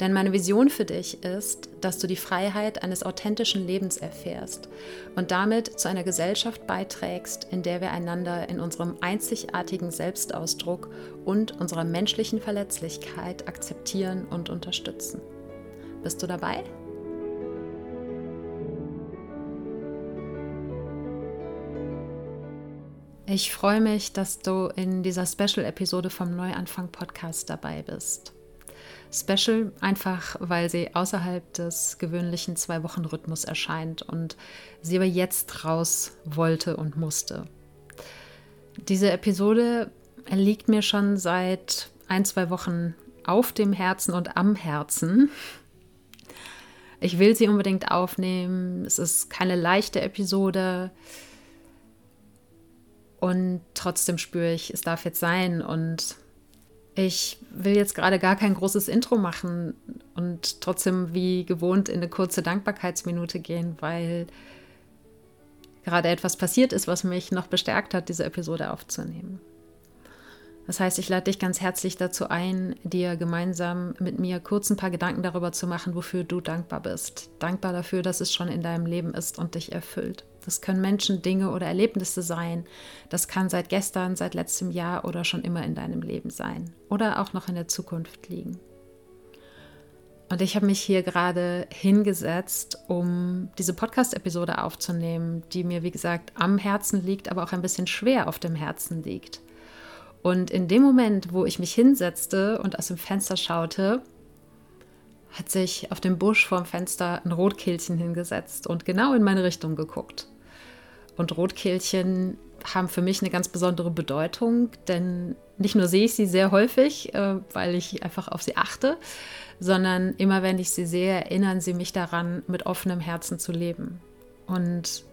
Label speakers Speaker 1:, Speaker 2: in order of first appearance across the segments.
Speaker 1: Denn meine Vision für dich ist, dass du die Freiheit eines authentischen Lebens erfährst und damit zu einer Gesellschaft beiträgst, in der wir einander in unserem einzigartigen Selbstausdruck und unserer menschlichen Verletzlichkeit akzeptieren und unterstützen. Bist du dabei? Ich freue mich, dass du in dieser Special-Episode vom Neuanfang-Podcast dabei bist. Special, einfach weil sie außerhalb des gewöhnlichen Zwei-Wochen-Rhythmus erscheint und sie aber jetzt raus wollte und musste. Diese Episode liegt mir schon seit ein, zwei Wochen auf dem Herzen und am Herzen. Ich will sie unbedingt aufnehmen. Es ist keine leichte Episode. Und trotzdem spüre ich, es darf jetzt sein. Und ich will jetzt gerade gar kein großes Intro machen und trotzdem wie gewohnt in eine kurze Dankbarkeitsminute gehen, weil gerade etwas passiert ist, was mich noch bestärkt hat, diese Episode aufzunehmen. Das heißt, ich lade dich ganz herzlich dazu ein, dir gemeinsam mit mir kurz ein paar Gedanken darüber zu machen, wofür du dankbar bist. Dankbar dafür, dass es schon in deinem Leben ist und dich erfüllt. Das können Menschen, Dinge oder Erlebnisse sein. Das kann seit gestern, seit letztem Jahr oder schon immer in deinem Leben sein. Oder auch noch in der Zukunft liegen. Und ich habe mich hier gerade hingesetzt, um diese Podcast-Episode aufzunehmen, die mir, wie gesagt, am Herzen liegt, aber auch ein bisschen schwer auf dem Herzen liegt. Und in dem Moment, wo ich mich hinsetzte und aus dem Fenster schaute, hat sich auf dem Busch vorm Fenster ein Rotkehlchen hingesetzt und genau in meine Richtung geguckt. Und Rotkehlchen haben für mich eine ganz besondere Bedeutung, denn nicht nur sehe ich sie sehr häufig, äh, weil ich einfach auf sie achte, sondern immer wenn ich sie sehe, erinnern sie mich daran, mit offenem Herzen zu leben. Und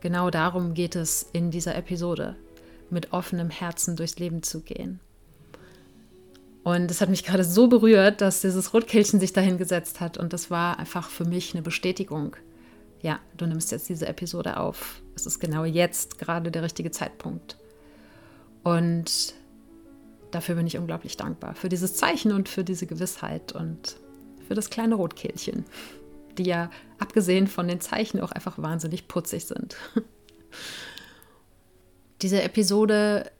Speaker 1: genau darum geht es in dieser Episode mit offenem Herzen durchs Leben zu gehen. Und es hat mich gerade so berührt, dass dieses Rotkehlchen sich dahin gesetzt hat. Und das war einfach für mich eine Bestätigung. Ja, du nimmst jetzt diese Episode auf. Es ist genau jetzt gerade der richtige Zeitpunkt. Und dafür bin ich unglaublich dankbar. Für dieses Zeichen und für diese Gewissheit und für das kleine Rotkehlchen, die ja abgesehen von den Zeichen auch einfach wahnsinnig putzig sind. Diese Episode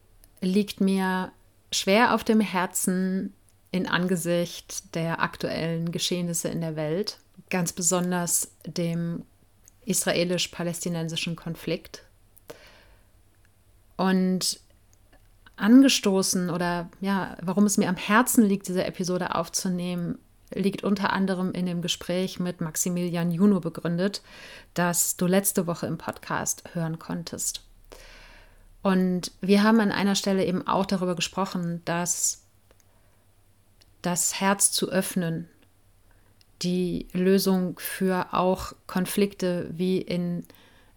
Speaker 1: liegt mir schwer auf dem Herzen in Angesicht der aktuellen Geschehnisse in der Welt, ganz besonders dem israelisch-palästinensischen Konflikt. Und angestoßen oder ja, warum es mir am Herzen liegt, diese Episode aufzunehmen, liegt unter anderem in dem Gespräch mit Maximilian Juno begründet, das du letzte Woche im Podcast hören konntest. Und wir haben an einer Stelle eben auch darüber gesprochen, dass das Herz zu öffnen die Lösung für auch Konflikte wie in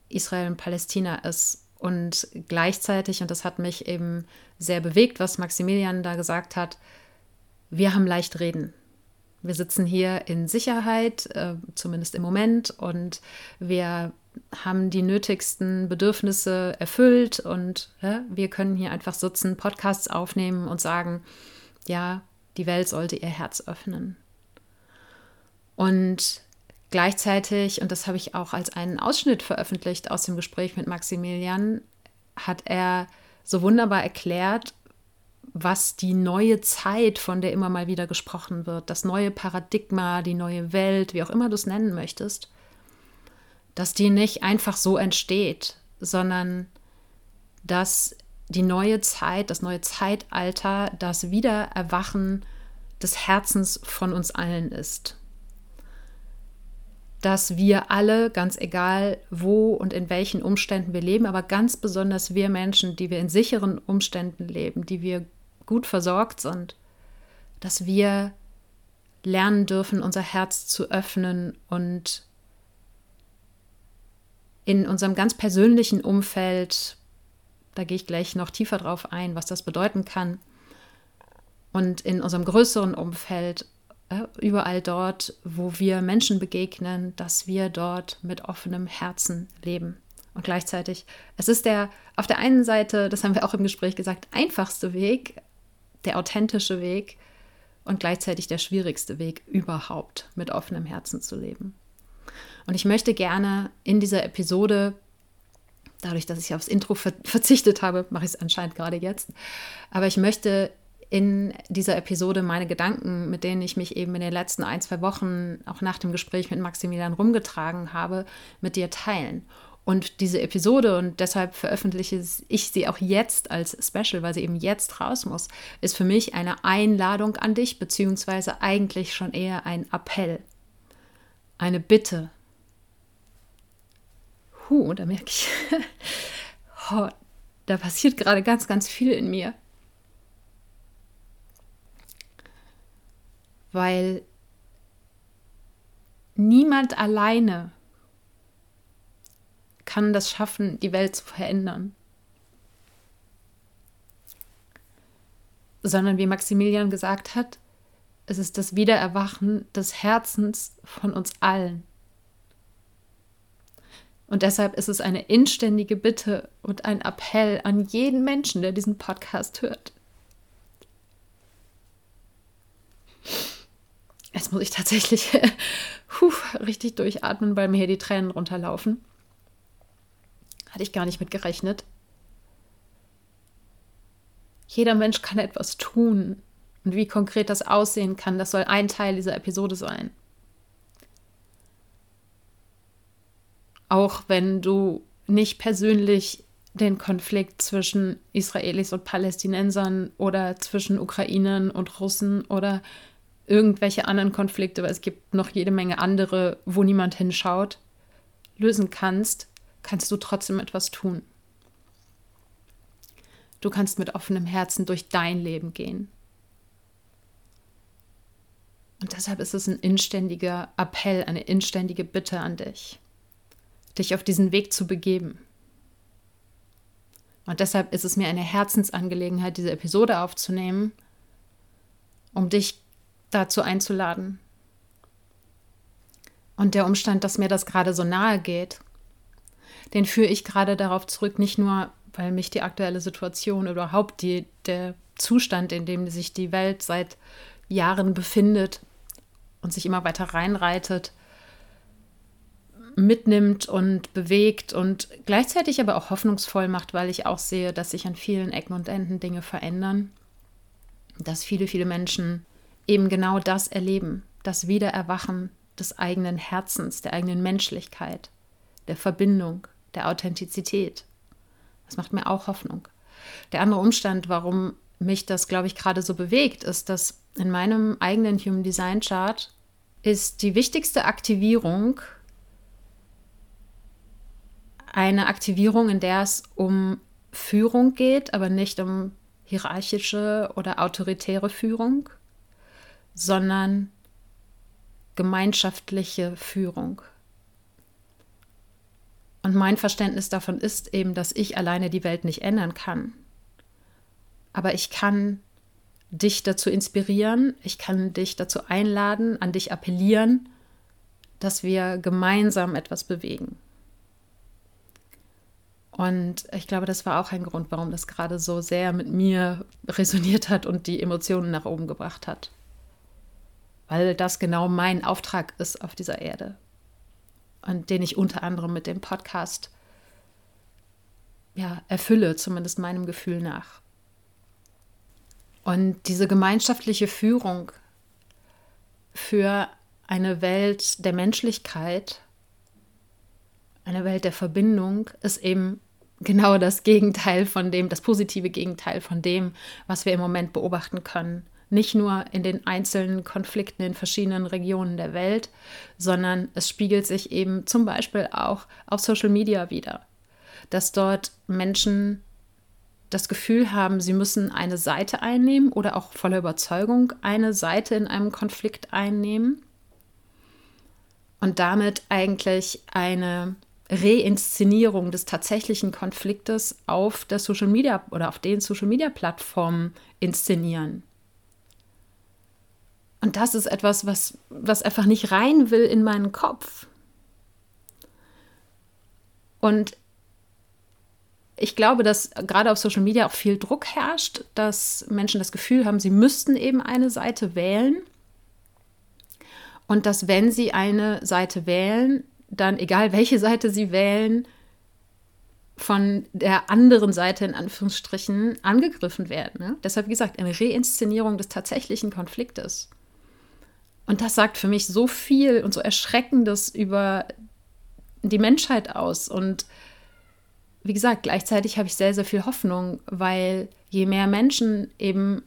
Speaker 1: Israel und Palästina ist. Und gleichzeitig, und das hat mich eben sehr bewegt, was Maximilian da gesagt hat, wir haben leicht reden. Wir sitzen hier in Sicherheit, äh, zumindest im Moment, und wir haben die nötigsten Bedürfnisse erfüllt und ja, wir können hier einfach sitzen, Podcasts aufnehmen und sagen, ja, die Welt sollte ihr Herz öffnen. Und gleichzeitig, und das habe ich auch als einen Ausschnitt veröffentlicht aus dem Gespräch mit Maximilian, hat er so wunderbar erklärt, was die neue Zeit, von der immer mal wieder gesprochen wird, das neue Paradigma, die neue Welt, wie auch immer du es nennen möchtest, dass die nicht einfach so entsteht, sondern dass die neue Zeit, das neue Zeitalter, das Wiedererwachen des Herzens von uns allen ist. Dass wir alle, ganz egal wo und in welchen Umständen wir leben, aber ganz besonders wir Menschen, die wir in sicheren Umständen leben, die wir gut versorgt sind, dass wir lernen dürfen, unser Herz zu öffnen und in unserem ganz persönlichen Umfeld, da gehe ich gleich noch tiefer drauf ein, was das bedeuten kann, und in unserem größeren Umfeld, überall dort, wo wir Menschen begegnen, dass wir dort mit offenem Herzen leben. Und gleichzeitig, es ist der auf der einen Seite, das haben wir auch im Gespräch gesagt, einfachste Weg, der authentische Weg und gleichzeitig der schwierigste Weg überhaupt, mit offenem Herzen zu leben. Und ich möchte gerne in dieser Episode, dadurch, dass ich aufs Intro verzichtet habe, mache ich es anscheinend gerade jetzt, aber ich möchte in dieser Episode meine Gedanken, mit denen ich mich eben in den letzten ein, zwei Wochen, auch nach dem Gespräch mit Maximilian rumgetragen habe, mit dir teilen. Und diese Episode, und deshalb veröffentliche ich sie auch jetzt als Special, weil sie eben jetzt raus muss, ist für mich eine Einladung an dich, beziehungsweise eigentlich schon eher ein Appell, eine Bitte. Huh, da merke ich, oh, da passiert gerade ganz, ganz viel in mir. Weil niemand alleine kann das schaffen, die Welt zu verändern. Sondern wie Maximilian gesagt hat, es ist das Wiedererwachen des Herzens von uns allen. Und deshalb ist es eine inständige Bitte und ein Appell an jeden Menschen, der diesen Podcast hört. Jetzt muss ich tatsächlich puh, richtig durchatmen, weil mir hier die Tränen runterlaufen. Hatte ich gar nicht mit gerechnet. Jeder Mensch kann etwas tun. Und wie konkret das aussehen kann, das soll ein Teil dieser Episode sein. Auch wenn du nicht persönlich den Konflikt zwischen Israelis und Palästinensern oder zwischen Ukrainern und Russen oder irgendwelche anderen Konflikte, weil es gibt noch jede Menge andere, wo niemand hinschaut, lösen kannst, kannst du trotzdem etwas tun. Du kannst mit offenem Herzen durch dein Leben gehen. Und deshalb ist es ein inständiger Appell, eine inständige Bitte an dich, dich auf diesen Weg zu begeben. Und deshalb ist es mir eine Herzensangelegenheit, diese Episode aufzunehmen, um dich dazu einzuladen. Und der Umstand, dass mir das gerade so nahe geht, den führe ich gerade darauf zurück, nicht nur, weil mich die aktuelle Situation überhaupt die, der Zustand, in dem sich die Welt seit Jahren befindet und sich immer weiter reinreitet, mitnimmt und bewegt und gleichzeitig aber auch hoffnungsvoll macht, weil ich auch sehe, dass sich an vielen Ecken und Enden Dinge verändern, dass viele, viele Menschen eben genau das erleben, das Wiedererwachen des eigenen Herzens, der eigenen Menschlichkeit, der Verbindung, der Authentizität. Das macht mir auch Hoffnung. Der andere Umstand, warum mich das, glaube ich, gerade so bewegt, ist, dass in meinem eigenen Human Design Chart ist die wichtigste Aktivierung eine Aktivierung, in der es um Führung geht, aber nicht um hierarchische oder autoritäre Führung, sondern gemeinschaftliche Führung. Und mein Verständnis davon ist eben, dass ich alleine die Welt nicht ändern kann. Aber ich kann dich dazu inspirieren, ich kann dich dazu einladen, an dich appellieren, dass wir gemeinsam etwas bewegen. Und ich glaube, das war auch ein Grund, warum das gerade so sehr mit mir resoniert hat und die Emotionen nach oben gebracht hat. Weil das genau mein Auftrag ist auf dieser Erde und den ich unter anderem mit dem Podcast ja, erfülle, zumindest meinem Gefühl nach. Und diese gemeinschaftliche Führung für eine Welt der Menschlichkeit, eine Welt der Verbindung, ist eben genau das Gegenteil von dem, das positive Gegenteil von dem, was wir im Moment beobachten können. Nicht nur in den einzelnen Konflikten in verschiedenen Regionen der Welt, sondern es spiegelt sich eben zum Beispiel auch auf Social Media wieder, dass dort Menschen das Gefühl haben, sie müssen eine Seite einnehmen oder auch voller Überzeugung eine Seite in einem Konflikt einnehmen und damit eigentlich eine Reinszenierung des tatsächlichen Konfliktes auf der Social Media oder auf den Social Media Plattformen inszenieren. Und das ist etwas, was, was einfach nicht rein will in meinen Kopf. Und ich glaube, dass gerade auf Social Media auch viel Druck herrscht, dass Menschen das Gefühl haben, sie müssten eben eine Seite wählen. Und dass wenn sie eine Seite wählen, dann, egal welche Seite sie wählen, von der anderen Seite in Anführungsstrichen angegriffen werden. Ne? Deshalb, wie gesagt, eine Reinszenierung des tatsächlichen Konfliktes. Und das sagt für mich so viel und so Erschreckendes über die Menschheit aus. Und wie gesagt, gleichzeitig habe ich sehr, sehr viel Hoffnung, weil je mehr Menschen eben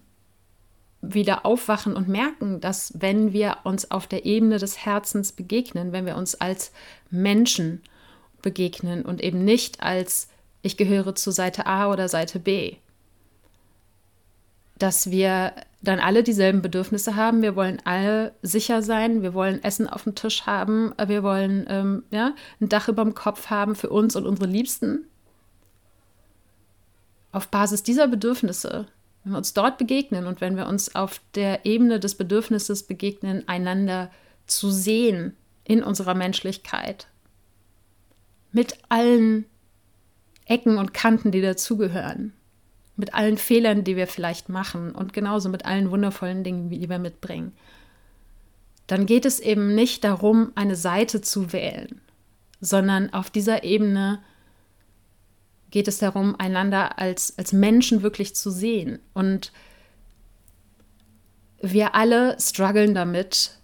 Speaker 1: wieder aufwachen und merken, dass wenn wir uns auf der Ebene des Herzens begegnen, wenn wir uns als Menschen begegnen und eben nicht als ich gehöre zu Seite A oder Seite B, dass wir dann alle dieselben Bedürfnisse haben. Wir wollen alle sicher sein, wir wollen Essen auf dem Tisch haben, wir wollen ähm, ja, ein Dach über dem Kopf haben für uns und unsere Liebsten. Auf Basis dieser Bedürfnisse wenn wir uns dort begegnen und wenn wir uns auf der Ebene des Bedürfnisses begegnen, einander zu sehen in unserer Menschlichkeit, mit allen Ecken und Kanten, die dazugehören, mit allen Fehlern, die wir vielleicht machen und genauso mit allen wundervollen Dingen, die wir mitbringen, dann geht es eben nicht darum, eine Seite zu wählen, sondern auf dieser Ebene geht es darum, einander als, als Menschen wirklich zu sehen. Und wir alle strugglen damit,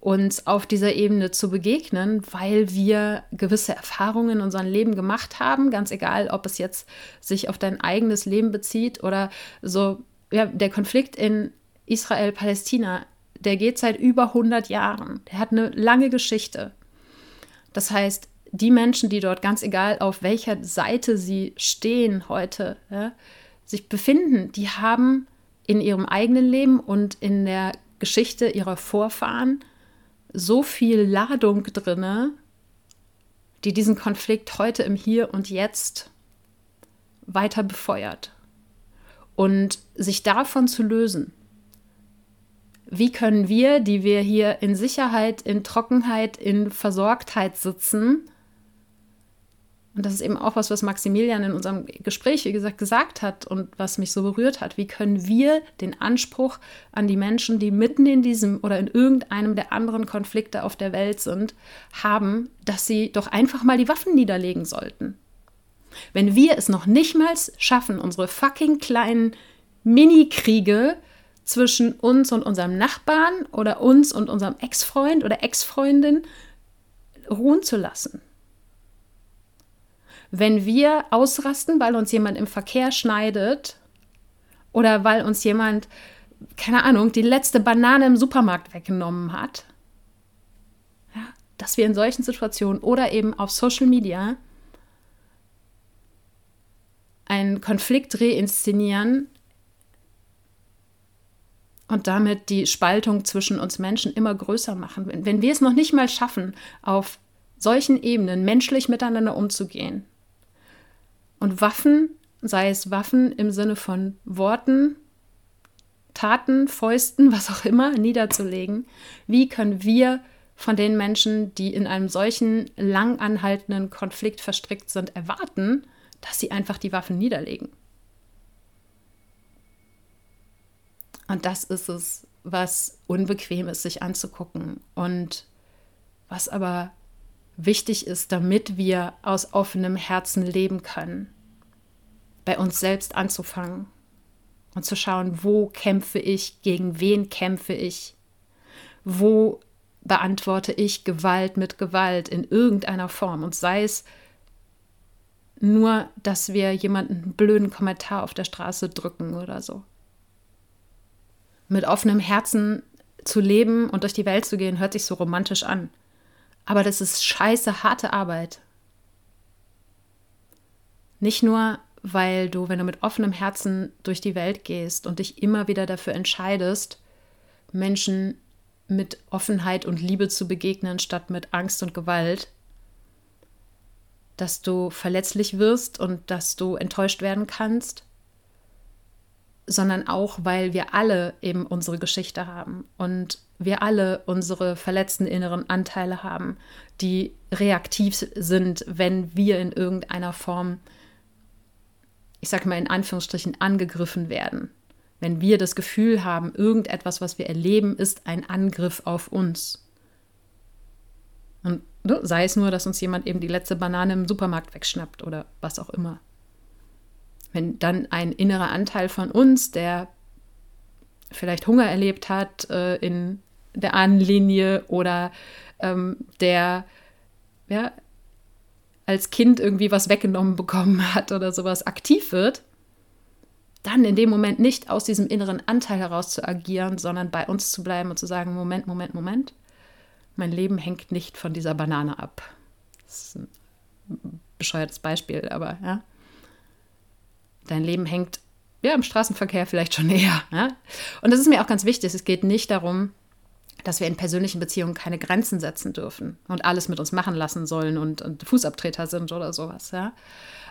Speaker 1: uns auf dieser Ebene zu begegnen, weil wir gewisse Erfahrungen in unserem Leben gemacht haben, ganz egal, ob es jetzt sich auf dein eigenes Leben bezieht oder so, ja, der Konflikt in Israel-Palästina, der geht seit über 100 Jahren. Der hat eine lange Geschichte. Das heißt, die Menschen, die dort, ganz egal auf welcher Seite sie stehen heute, ja, sich befinden, die haben in ihrem eigenen Leben und in der Geschichte ihrer Vorfahren so viel Ladung drinne, die diesen Konflikt heute im Hier und Jetzt weiter befeuert. Und sich davon zu lösen, wie können wir, die wir hier in Sicherheit, in Trockenheit, in Versorgtheit sitzen, und das ist eben auch was, was Maximilian in unserem Gespräch, wie gesagt, gesagt hat und was mich so berührt hat. Wie können wir den Anspruch an die Menschen, die mitten in diesem oder in irgendeinem der anderen Konflikte auf der Welt sind, haben, dass sie doch einfach mal die Waffen niederlegen sollten? Wenn wir es noch nicht mal schaffen, unsere fucking kleinen Mini-Kriege zwischen uns und unserem Nachbarn oder uns und unserem Ex-Freund oder Ex-Freundin ruhen zu lassen wenn wir ausrasten, weil uns jemand im Verkehr schneidet oder weil uns jemand, keine Ahnung, die letzte Banane im Supermarkt weggenommen hat, ja, dass wir in solchen Situationen oder eben auf Social Media einen Konflikt reinszenieren und damit die Spaltung zwischen uns Menschen immer größer machen. Wenn, wenn wir es noch nicht mal schaffen, auf solchen Ebenen menschlich miteinander umzugehen, und Waffen, sei es Waffen im Sinne von Worten, Taten, Fäusten, was auch immer, niederzulegen. Wie können wir von den Menschen, die in einem solchen lang anhaltenden Konflikt verstrickt sind, erwarten, dass sie einfach die Waffen niederlegen? Und das ist es, was unbequem ist, sich anzugucken und was aber wichtig ist, damit wir aus offenem Herzen leben können. Bei uns selbst anzufangen und zu schauen, wo kämpfe ich, gegen wen kämpfe ich, wo beantworte ich Gewalt mit Gewalt in irgendeiner Form und sei es nur, dass wir jemanden einen blöden Kommentar auf der Straße drücken oder so. Mit offenem Herzen zu leben und durch die Welt zu gehen, hört sich so romantisch an. Aber das ist scheiße harte Arbeit. Nicht nur, weil du, wenn du mit offenem Herzen durch die Welt gehst und dich immer wieder dafür entscheidest, Menschen mit Offenheit und Liebe zu begegnen, statt mit Angst und Gewalt, dass du verletzlich wirst und dass du enttäuscht werden kannst, sondern auch, weil wir alle eben unsere Geschichte haben und wir alle unsere verletzten inneren Anteile haben, die reaktiv sind, wenn wir in irgendeiner Form, ich sage mal in Anführungsstrichen, angegriffen werden. Wenn wir das Gefühl haben, irgendetwas, was wir erleben, ist ein Angriff auf uns. Und ne, sei es nur, dass uns jemand eben die letzte Banane im Supermarkt wegschnappt oder was auch immer. Wenn dann ein innerer Anteil von uns, der vielleicht Hunger erlebt hat äh, in der Ahnenlinie oder ähm, der ja, als Kind irgendwie was weggenommen bekommen hat oder sowas aktiv wird, dann in dem Moment nicht aus diesem inneren Anteil heraus zu agieren, sondern bei uns zu bleiben und zu sagen, Moment, Moment, Moment, mein Leben hängt nicht von dieser Banane ab. Das ist ein bescheuertes Beispiel, aber ja. Dein Leben hängt ja im Straßenverkehr vielleicht schon eher. Ja? Und das ist mir auch ganz wichtig. Es geht nicht darum, dass wir in persönlichen Beziehungen keine Grenzen setzen dürfen und alles mit uns machen lassen sollen und, und Fußabtreter sind oder sowas. Ja?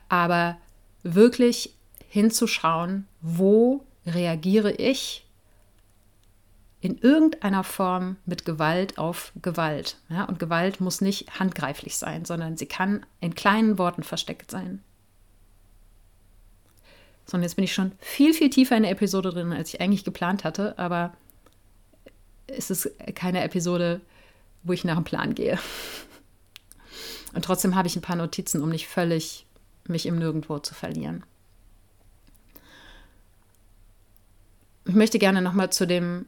Speaker 1: Aber wirklich hinzuschauen, wo reagiere ich in irgendeiner Form mit Gewalt auf Gewalt. Ja? Und Gewalt muss nicht handgreiflich sein, sondern sie kann in kleinen Worten versteckt sein. So, und jetzt bin ich schon viel, viel tiefer in der Episode drin, als ich eigentlich geplant hatte, aber es ist keine Episode, wo ich nach dem Plan gehe. Und trotzdem habe ich ein paar Notizen, um nicht völlig mich im Nirgendwo zu verlieren. Ich möchte gerne nochmal zu dem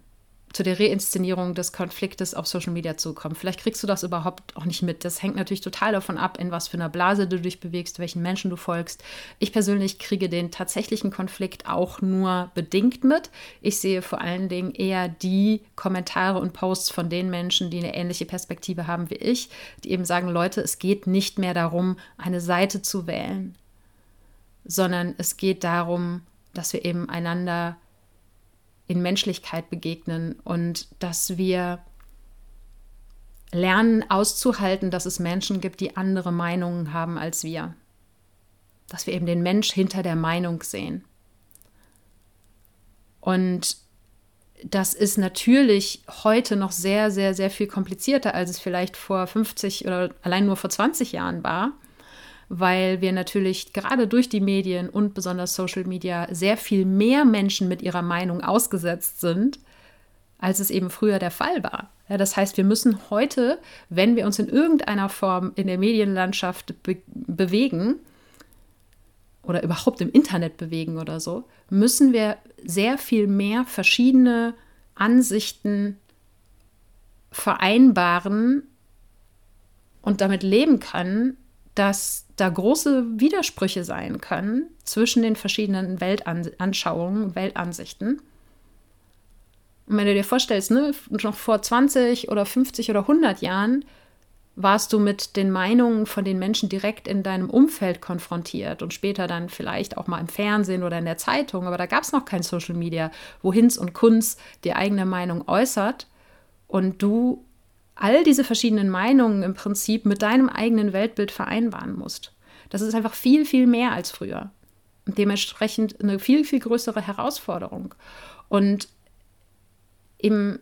Speaker 1: zu der Reinszenierung des Konfliktes auf Social Media zu kommen. Vielleicht kriegst du das überhaupt auch nicht mit. Das hängt natürlich total davon ab, in was für einer Blase du dich bewegst, welchen Menschen du folgst. Ich persönlich kriege den tatsächlichen Konflikt auch nur bedingt mit. Ich sehe vor allen Dingen eher die Kommentare und Posts von den Menschen, die eine ähnliche Perspektive haben wie ich, die eben sagen, Leute, es geht nicht mehr darum, eine Seite zu wählen, sondern es geht darum, dass wir eben einander in Menschlichkeit begegnen und dass wir lernen auszuhalten, dass es Menschen gibt, die andere Meinungen haben als wir. Dass wir eben den Mensch hinter der Meinung sehen. Und das ist natürlich heute noch sehr, sehr, sehr viel komplizierter, als es vielleicht vor 50 oder allein nur vor 20 Jahren war weil wir natürlich gerade durch die Medien und besonders Social Media sehr viel mehr Menschen mit ihrer Meinung ausgesetzt sind, als es eben früher der Fall war. Ja, das heißt, wir müssen heute, wenn wir uns in irgendeiner Form in der Medienlandschaft be bewegen oder überhaupt im Internet bewegen oder so, müssen wir sehr viel mehr verschiedene Ansichten vereinbaren und damit leben können, dass da große Widersprüche sein können zwischen den verschiedenen Weltanschauungen, Weltansichten. Und wenn du dir vorstellst, ne, noch vor 20 oder 50 oder 100 Jahren warst du mit den Meinungen von den Menschen direkt in deinem Umfeld konfrontiert und später dann vielleicht auch mal im Fernsehen oder in der Zeitung, aber da gab es noch kein Social Media, wo Hinz und Kunz die eigene Meinung äußert und du all diese verschiedenen Meinungen im Prinzip mit deinem eigenen Weltbild vereinbaren musst. Das ist einfach viel, viel mehr als früher. Und dementsprechend eine viel, viel größere Herausforderung. Und eben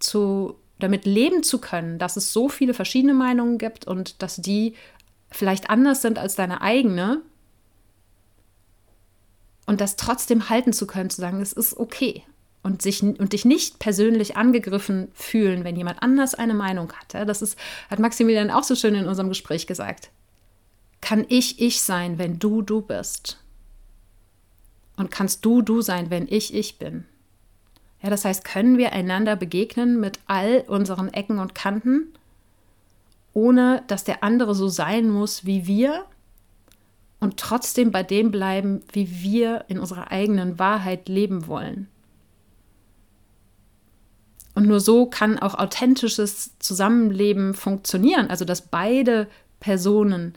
Speaker 1: zu, damit leben zu können, dass es so viele verschiedene Meinungen gibt und dass die vielleicht anders sind als deine eigene, und das trotzdem halten zu können, zu sagen, es ist okay und, sich, und dich nicht persönlich angegriffen fühlen, wenn jemand anders eine Meinung hat. Das ist, hat Maximilian auch so schön in unserem Gespräch gesagt. Kann ich ich sein, wenn du du bist? Und kannst du du sein, wenn ich ich bin? Ja, das heißt, können wir einander begegnen mit all unseren Ecken und Kanten, ohne dass der andere so sein muss wie wir, und trotzdem bei dem bleiben, wie wir in unserer eigenen Wahrheit leben wollen. Und nur so kann auch authentisches Zusammenleben funktionieren, also dass beide Personen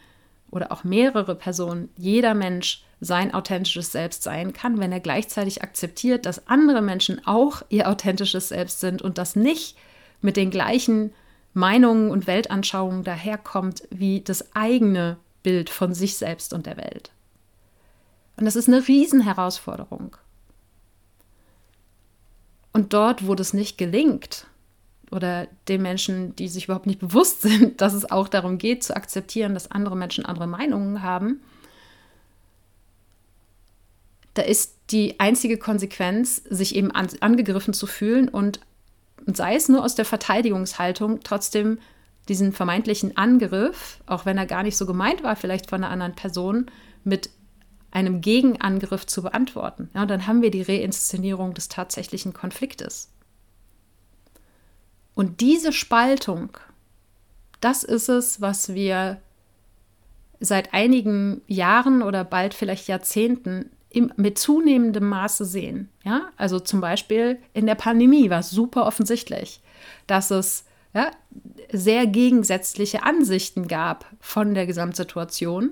Speaker 1: oder auch mehrere Personen, jeder Mensch sein authentisches Selbst sein kann, wenn er gleichzeitig akzeptiert, dass andere Menschen auch ihr authentisches Selbst sind und das nicht mit den gleichen Meinungen und Weltanschauungen daherkommt wie das eigene Bild von sich selbst und der Welt. Und das ist eine Riesenherausforderung. Und dort, wo das nicht gelingt, oder den Menschen, die sich überhaupt nicht bewusst sind, dass es auch darum geht, zu akzeptieren, dass andere Menschen andere Meinungen haben, da ist die einzige Konsequenz, sich eben an, angegriffen zu fühlen und, und sei es nur aus der Verteidigungshaltung, trotzdem diesen vermeintlichen Angriff, auch wenn er gar nicht so gemeint war, vielleicht von einer anderen Person, mit einem Gegenangriff zu beantworten. Ja, und dann haben wir die Reinszenierung des tatsächlichen Konfliktes. Und diese Spaltung, das ist es, was wir seit einigen Jahren oder bald vielleicht Jahrzehnten im, mit zunehmendem Maße sehen. Ja? Also zum Beispiel in der Pandemie war es super offensichtlich, dass es ja, sehr gegensätzliche Ansichten gab von der Gesamtsituation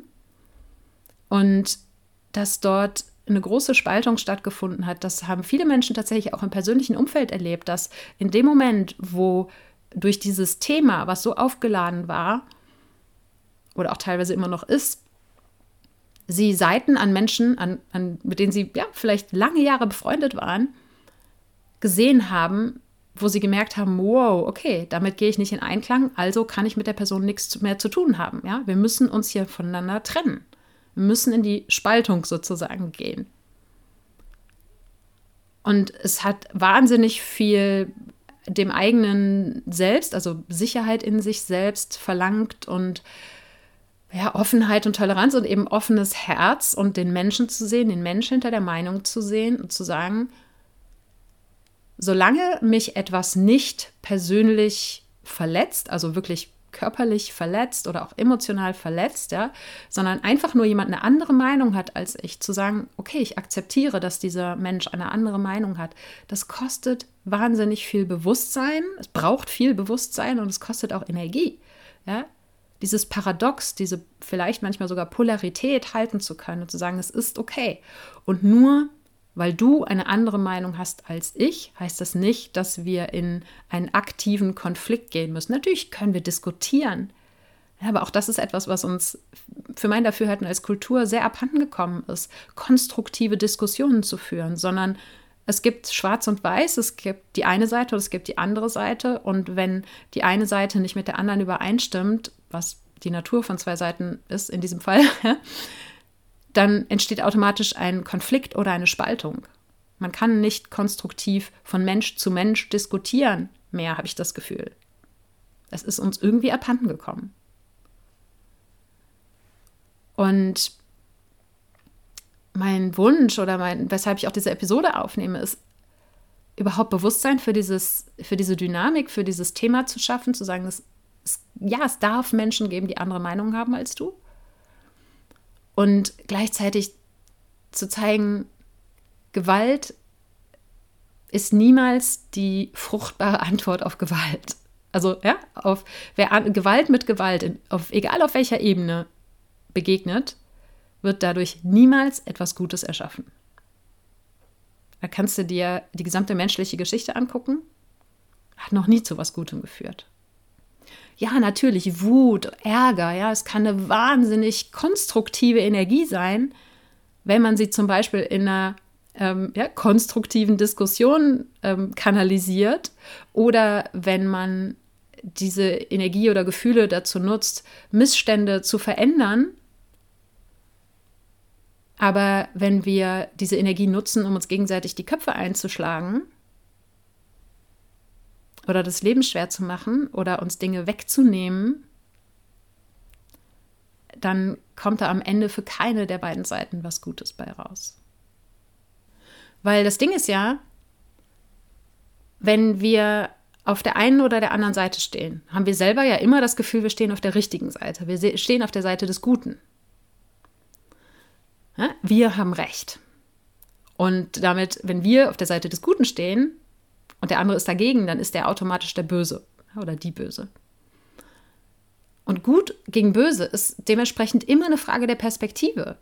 Speaker 1: und dass dort eine große Spaltung stattgefunden hat. Das haben viele Menschen tatsächlich auch im persönlichen Umfeld erlebt, dass in dem Moment, wo durch dieses Thema, was so aufgeladen war oder auch teilweise immer noch ist, sie Seiten an Menschen, an, an, mit denen sie ja, vielleicht lange Jahre befreundet waren, gesehen haben, wo sie gemerkt haben, wow, okay, damit gehe ich nicht in Einklang, also kann ich mit der Person nichts mehr zu tun haben. Ja? Wir müssen uns hier voneinander trennen. Wir müssen in die Spaltung sozusagen gehen. Und es hat wahnsinnig viel dem eigenen Selbst, also Sicherheit in sich selbst verlangt und ja, Offenheit und Toleranz und eben offenes Herz und den Menschen zu sehen, den Menschen hinter der Meinung zu sehen und zu sagen, solange mich etwas nicht persönlich verletzt, also wirklich körperlich verletzt oder auch emotional verletzt, ja, sondern einfach nur jemand eine andere Meinung hat als ich, zu sagen, okay, ich akzeptiere, dass dieser Mensch eine andere Meinung hat, das kostet wahnsinnig viel Bewusstsein, es braucht viel Bewusstsein und es kostet auch Energie, ja. Dieses Paradox, diese vielleicht manchmal sogar Polarität halten zu können und zu sagen, es ist okay. Und nur weil du eine andere Meinung hast als ich, heißt das nicht, dass wir in einen aktiven Konflikt gehen müssen. Natürlich können wir diskutieren, aber auch das ist etwas, was uns für mein Dafürhalten als Kultur sehr abhanden gekommen ist, konstruktive Diskussionen zu führen, sondern es gibt Schwarz und Weiß, es gibt die eine Seite und es gibt die andere Seite. Und wenn die eine Seite nicht mit der anderen übereinstimmt, was die Natur von zwei Seiten ist in diesem Fall, dann entsteht automatisch ein Konflikt oder eine Spaltung. Man kann nicht konstruktiv von Mensch zu Mensch diskutieren mehr, habe ich das Gefühl. Es ist uns irgendwie abhanden gekommen. Und mein Wunsch oder mein, weshalb ich auch diese Episode aufnehme, ist überhaupt Bewusstsein für, dieses, für diese Dynamik, für dieses Thema zu schaffen, zu sagen, es, ja, es darf Menschen geben, die andere Meinungen haben als du und gleichzeitig zu zeigen, Gewalt ist niemals die fruchtbare Antwort auf Gewalt. Also ja, auf wer an, Gewalt mit Gewalt, auf, egal auf welcher Ebene begegnet, wird dadurch niemals etwas Gutes erschaffen. Da kannst du dir die gesamte menschliche Geschichte angucken, hat noch nie zu was Gutem geführt ja, natürlich Wut, Ärger, ja, es kann eine wahnsinnig konstruktive Energie sein, wenn man sie zum Beispiel in einer ähm, ja, konstruktiven Diskussion ähm, kanalisiert oder wenn man diese Energie oder Gefühle dazu nutzt, Missstände zu verändern. Aber wenn wir diese Energie nutzen, um uns gegenseitig die Köpfe einzuschlagen, oder das Leben schwer zu machen oder uns Dinge wegzunehmen, dann kommt da am Ende für keine der beiden Seiten was Gutes bei raus. Weil das Ding ist ja, wenn wir auf der einen oder der anderen Seite stehen, haben wir selber ja immer das Gefühl, wir stehen auf der richtigen Seite. Wir stehen auf der Seite des Guten. Wir haben Recht. Und damit, wenn wir auf der Seite des Guten stehen und der andere ist dagegen, dann ist der automatisch der Böse oder die Böse. Und gut gegen böse ist dementsprechend immer eine Frage der Perspektive.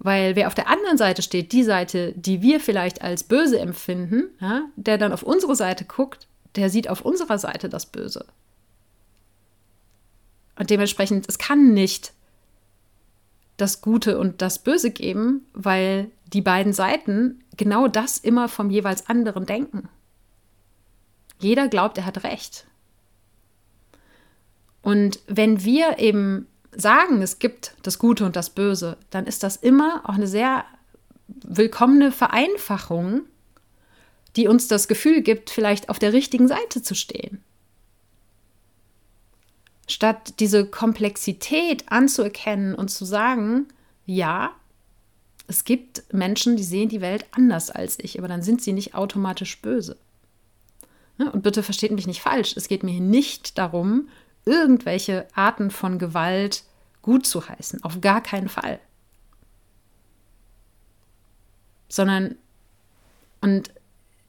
Speaker 1: Weil wer auf der anderen Seite steht, die Seite, die wir vielleicht als böse empfinden, ja, der dann auf unsere Seite guckt, der sieht auf unserer Seite das Böse. Und dementsprechend, es kann nicht das Gute und das Böse geben, weil die beiden Seiten genau das immer vom jeweils anderen denken. Jeder glaubt, er hat recht. Und wenn wir eben sagen, es gibt das Gute und das Böse, dann ist das immer auch eine sehr willkommene Vereinfachung, die uns das Gefühl gibt, vielleicht auf der richtigen Seite zu stehen. Statt diese Komplexität anzuerkennen und zu sagen, ja, es gibt Menschen, die sehen die Welt anders als ich, aber dann sind sie nicht automatisch böse. Und bitte versteht mich nicht falsch, es geht mir nicht darum, irgendwelche Arten von Gewalt gut zu heißen. Auf gar keinen Fall. Sondern, und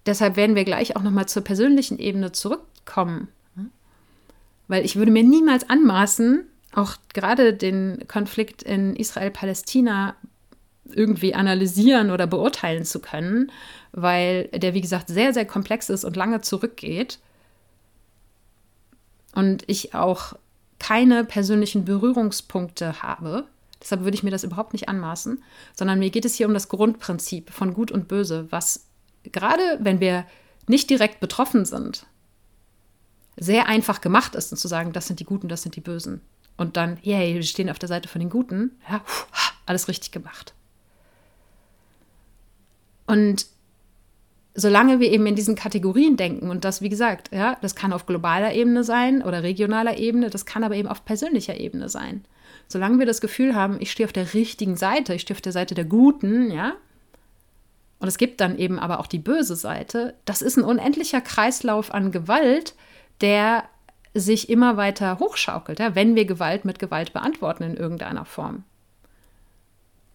Speaker 1: deshalb werden wir gleich auch nochmal zur persönlichen Ebene zurückkommen. Weil ich würde mir niemals anmaßen, auch gerade den Konflikt in Israel-Palästina irgendwie analysieren oder beurteilen zu können, weil der, wie gesagt, sehr, sehr komplex ist und lange zurückgeht und ich auch keine persönlichen Berührungspunkte habe. Deshalb würde ich mir das überhaupt nicht anmaßen, sondern mir geht es hier um das Grundprinzip von Gut und Böse, was gerade wenn wir nicht direkt betroffen sind, sehr einfach gemacht ist, und zu sagen, das sind die Guten, das sind die Bösen. Und dann, yay, wir stehen auf der Seite von den Guten, ja, alles richtig gemacht. Und solange wir eben in diesen Kategorien denken und das, wie gesagt, ja, das kann auf globaler Ebene sein oder regionaler Ebene, das kann aber eben auf persönlicher Ebene sein. Solange wir das Gefühl haben, ich stehe auf der richtigen Seite, ich stehe auf der Seite der Guten, ja, und es gibt dann eben aber auch die böse Seite, das ist ein unendlicher Kreislauf an Gewalt, der sich immer weiter hochschaukelt, ja, wenn wir Gewalt mit Gewalt beantworten in irgendeiner Form.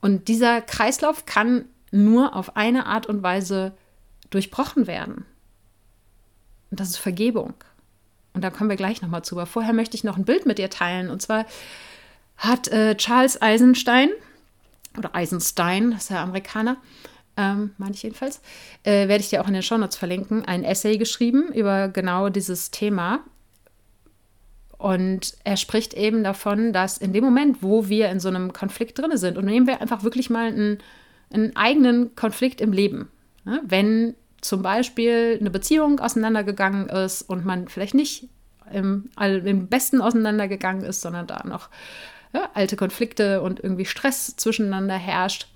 Speaker 1: Und dieser Kreislauf kann nur auf eine Art und Weise durchbrochen werden. Und das ist Vergebung. Und da kommen wir gleich nochmal zu. Aber vorher möchte ich noch ein Bild mit dir teilen. Und zwar hat äh, Charles Eisenstein, oder Eisenstein, das ist ja Amerikaner, ähm, meine ich jedenfalls, äh, werde ich dir auch in den Shownotes verlinken, ein Essay geschrieben über genau dieses Thema. Und er spricht eben davon, dass in dem Moment, wo wir in so einem Konflikt drin sind, und nehmen wir einfach wirklich mal einen, einen eigenen Konflikt im Leben, ne? wenn zum Beispiel eine Beziehung auseinandergegangen ist und man vielleicht nicht im, im Besten auseinandergegangen ist, sondern da noch ja, alte Konflikte und irgendwie Stress zwischeneinander herrscht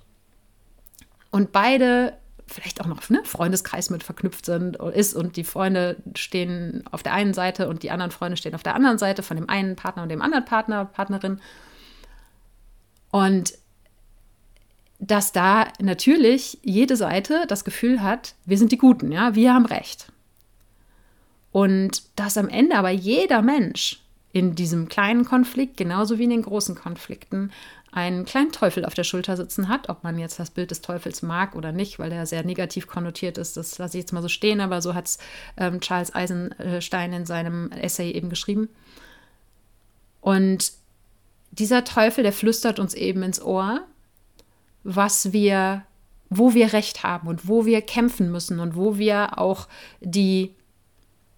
Speaker 1: und beide vielleicht auch noch ne, Freundeskreis mit verknüpft sind ist und die Freunde stehen auf der einen Seite und die anderen Freunde stehen auf der anderen Seite von dem einen Partner und dem anderen Partner, Partnerin. Und dass da natürlich jede Seite das Gefühl hat, wir sind die Guten, ja, wir haben Recht. Und dass am Ende aber jeder Mensch in diesem kleinen Konflikt, genauso wie in den großen Konflikten, einen kleinen Teufel auf der Schulter sitzen hat, ob man jetzt das Bild des Teufels mag oder nicht, weil der sehr negativ konnotiert ist, das lasse ich jetzt mal so stehen, aber so hat es ähm, Charles Eisenstein in seinem Essay eben geschrieben. Und dieser Teufel, der flüstert uns eben ins Ohr, was wir, wo wir Recht haben und wo wir kämpfen müssen und wo wir auch die,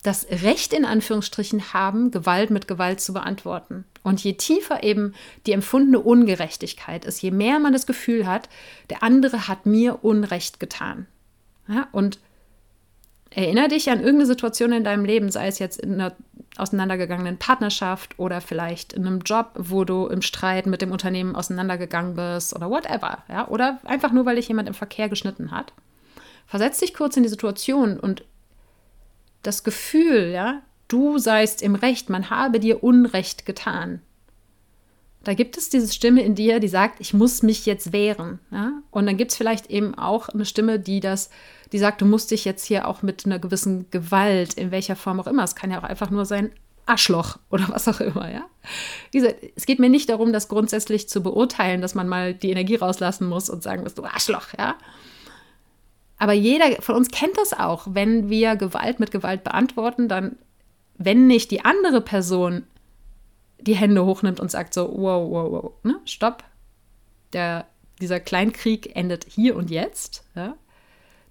Speaker 1: das Recht in Anführungsstrichen haben, Gewalt mit Gewalt zu beantworten. Und je tiefer eben die empfundene Ungerechtigkeit ist, je mehr man das Gefühl hat, der andere hat mir Unrecht getan. Ja, und erinnere dich an irgendeine Situation in deinem Leben, sei es jetzt in einer auseinandergegangenen Partnerschaft oder vielleicht in einem Job, wo du im Streit mit dem Unternehmen auseinandergegangen bist oder whatever, ja, oder einfach nur, weil dich jemand im Verkehr geschnitten hat. Versetz dich kurz in die Situation und das Gefühl, ja, du seist im Recht, man habe dir Unrecht getan. Da gibt es diese Stimme in dir, die sagt, ich muss mich jetzt wehren. Ja? Und dann gibt es vielleicht eben auch eine Stimme, die das, die sagt, du musst dich jetzt hier auch mit einer gewissen Gewalt, in welcher Form auch immer, es kann ja auch einfach nur sein, Arschloch oder was auch immer, ja. Wie gesagt, es geht mir nicht darum, das grundsätzlich zu beurteilen, dass man mal die Energie rauslassen muss und sagen muss, du Arschloch, ja. Aber jeder von uns kennt das auch. Wenn wir Gewalt mit Gewalt beantworten, dann, wenn nicht die andere Person die Hände hochnimmt und sagt so, wow, wow, wow, ne, stopp, der, dieser Kleinkrieg endet hier und jetzt, ja,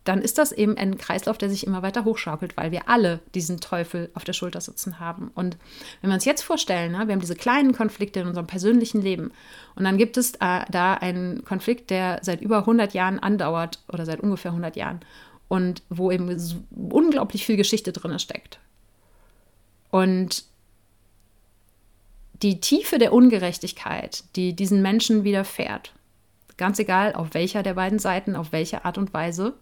Speaker 1: dann ist das eben ein Kreislauf, der sich immer weiter hochschaukelt, weil wir alle diesen Teufel auf der Schulter sitzen haben. Und wenn wir uns jetzt vorstellen, ne, wir haben diese kleinen Konflikte in unserem persönlichen Leben und dann gibt es äh, da einen Konflikt, der seit über 100 Jahren andauert oder seit ungefähr 100 Jahren und wo eben unglaublich viel Geschichte drin steckt. Und die Tiefe der Ungerechtigkeit, die diesen Menschen widerfährt, ganz egal auf welcher der beiden Seiten, auf welche Art und Weise,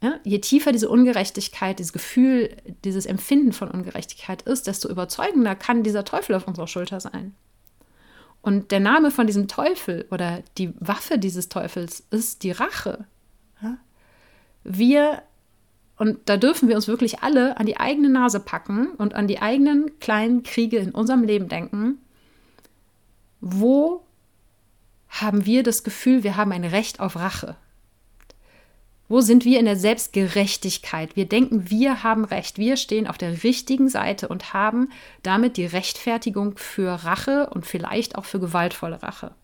Speaker 1: ja, je tiefer diese Ungerechtigkeit, dieses Gefühl, dieses Empfinden von Ungerechtigkeit ist, desto überzeugender kann dieser Teufel auf unserer Schulter sein. Und der Name von diesem Teufel oder die Waffe dieses Teufels ist die Rache. Ja? Wir, und da dürfen wir uns wirklich alle an die eigene Nase packen und an die eigenen kleinen Kriege in unserem Leben denken. Wo haben wir das Gefühl, wir haben ein Recht auf Rache? Wo sind wir in der Selbstgerechtigkeit? Wir denken, wir haben Recht, wir stehen auf der richtigen Seite und haben damit die Rechtfertigung für Rache und vielleicht auch für gewaltvolle Rache.